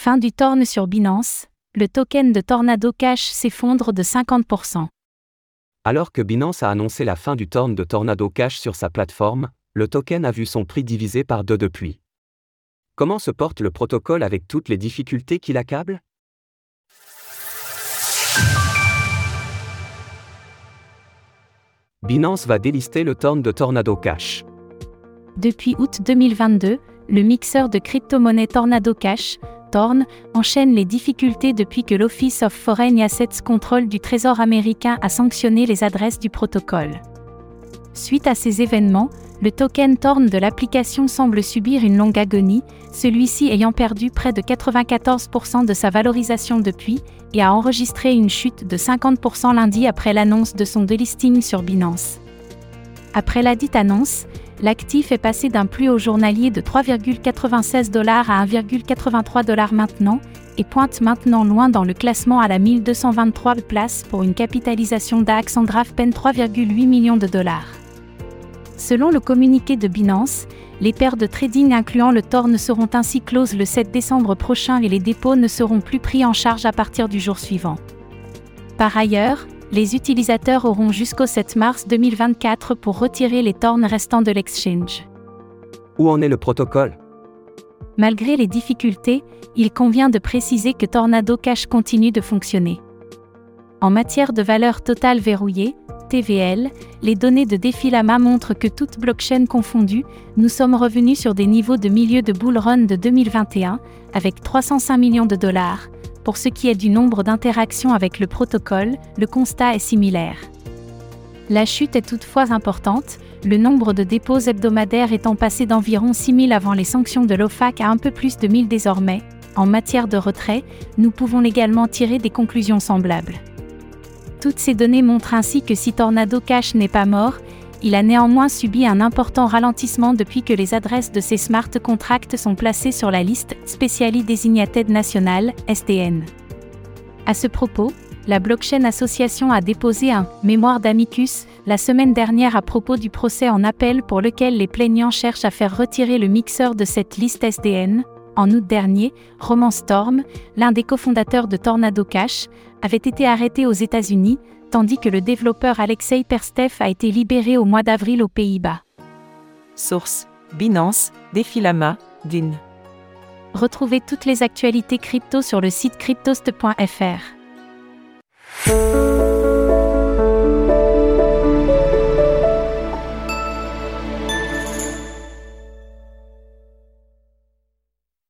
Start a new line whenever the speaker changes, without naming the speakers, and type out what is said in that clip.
Fin du torn sur Binance, le token de Tornado Cash s'effondre de 50%.
Alors que Binance a annoncé la fin du torn de Tornado Cash sur sa plateforme, le token a vu son prix divisé par deux depuis. Comment se porte le protocole avec toutes les difficultés qui l'accablent Binance va délister le torn de Tornado Cash.
Depuis août 2022, le mixeur de crypto-monnaie Tornado Cash, Torn, enchaîne les difficultés depuis que l'Office of Foreign Assets Control du Trésor américain a sanctionné les adresses du protocole. Suite à ces événements, le token Torn de l'application semble subir une longue agonie, celui-ci ayant perdu près de 94% de sa valorisation depuis, et a enregistré une chute de 50% lundi après l'annonce de son delisting sur Binance. Après la dite annonce, l'actif est passé d'un plus haut journalier de 3,96 dollars à 1,83 dollars maintenant, et pointe maintenant loin dans le classement à la 1223 place pour une capitalisation d'AX en peine 3,8 millions de dollars. Selon le communiqué de Binance, les paires de trading incluant le TORN seront ainsi closes le 7 décembre prochain et les dépôts ne seront plus pris en charge à partir du jour suivant. Par ailleurs, les utilisateurs auront jusqu'au 7 mars 2024 pour retirer les tornes restants de l'exchange.
Où en est le protocole?
Malgré les difficultés, il convient de préciser que Tornado Cash continue de fonctionner. En matière de valeur totale verrouillée, TVL, les données de Defilama montrent que toutes blockchains confondues, nous sommes revenus sur des niveaux de milieu de bull run de 2021, avec 305 millions de dollars. Pour ce qui est du nombre d'interactions avec le protocole, le constat est similaire. La chute est toutefois importante, le nombre de dépôts hebdomadaires étant passé d'environ 6000 avant les sanctions de l'OFAC à un peu plus de 1000 désormais. En matière de retrait, nous pouvons également tirer des conclusions semblables. Toutes ces données montrent ainsi que si Tornado Cash n'est pas mort, il a néanmoins subi un important ralentissement depuis que les adresses de ses smart contracts sont placées sur la liste Specially Designated National, SDN. À ce propos, la Blockchain Association a déposé un mémoire d'amicus la semaine dernière à propos du procès en appel pour lequel les plaignants cherchent à faire retirer le mixeur de cette liste SDN. En août dernier, Roman Storm, l'un des cofondateurs de Tornado Cash, avait été arrêté aux États-Unis, tandis que le développeur Alexei Perstev a été libéré au mois d'avril aux Pays-Bas.
Source Binance, Defilama, DIN.
Retrouvez toutes les actualités crypto sur le site cryptost.fr.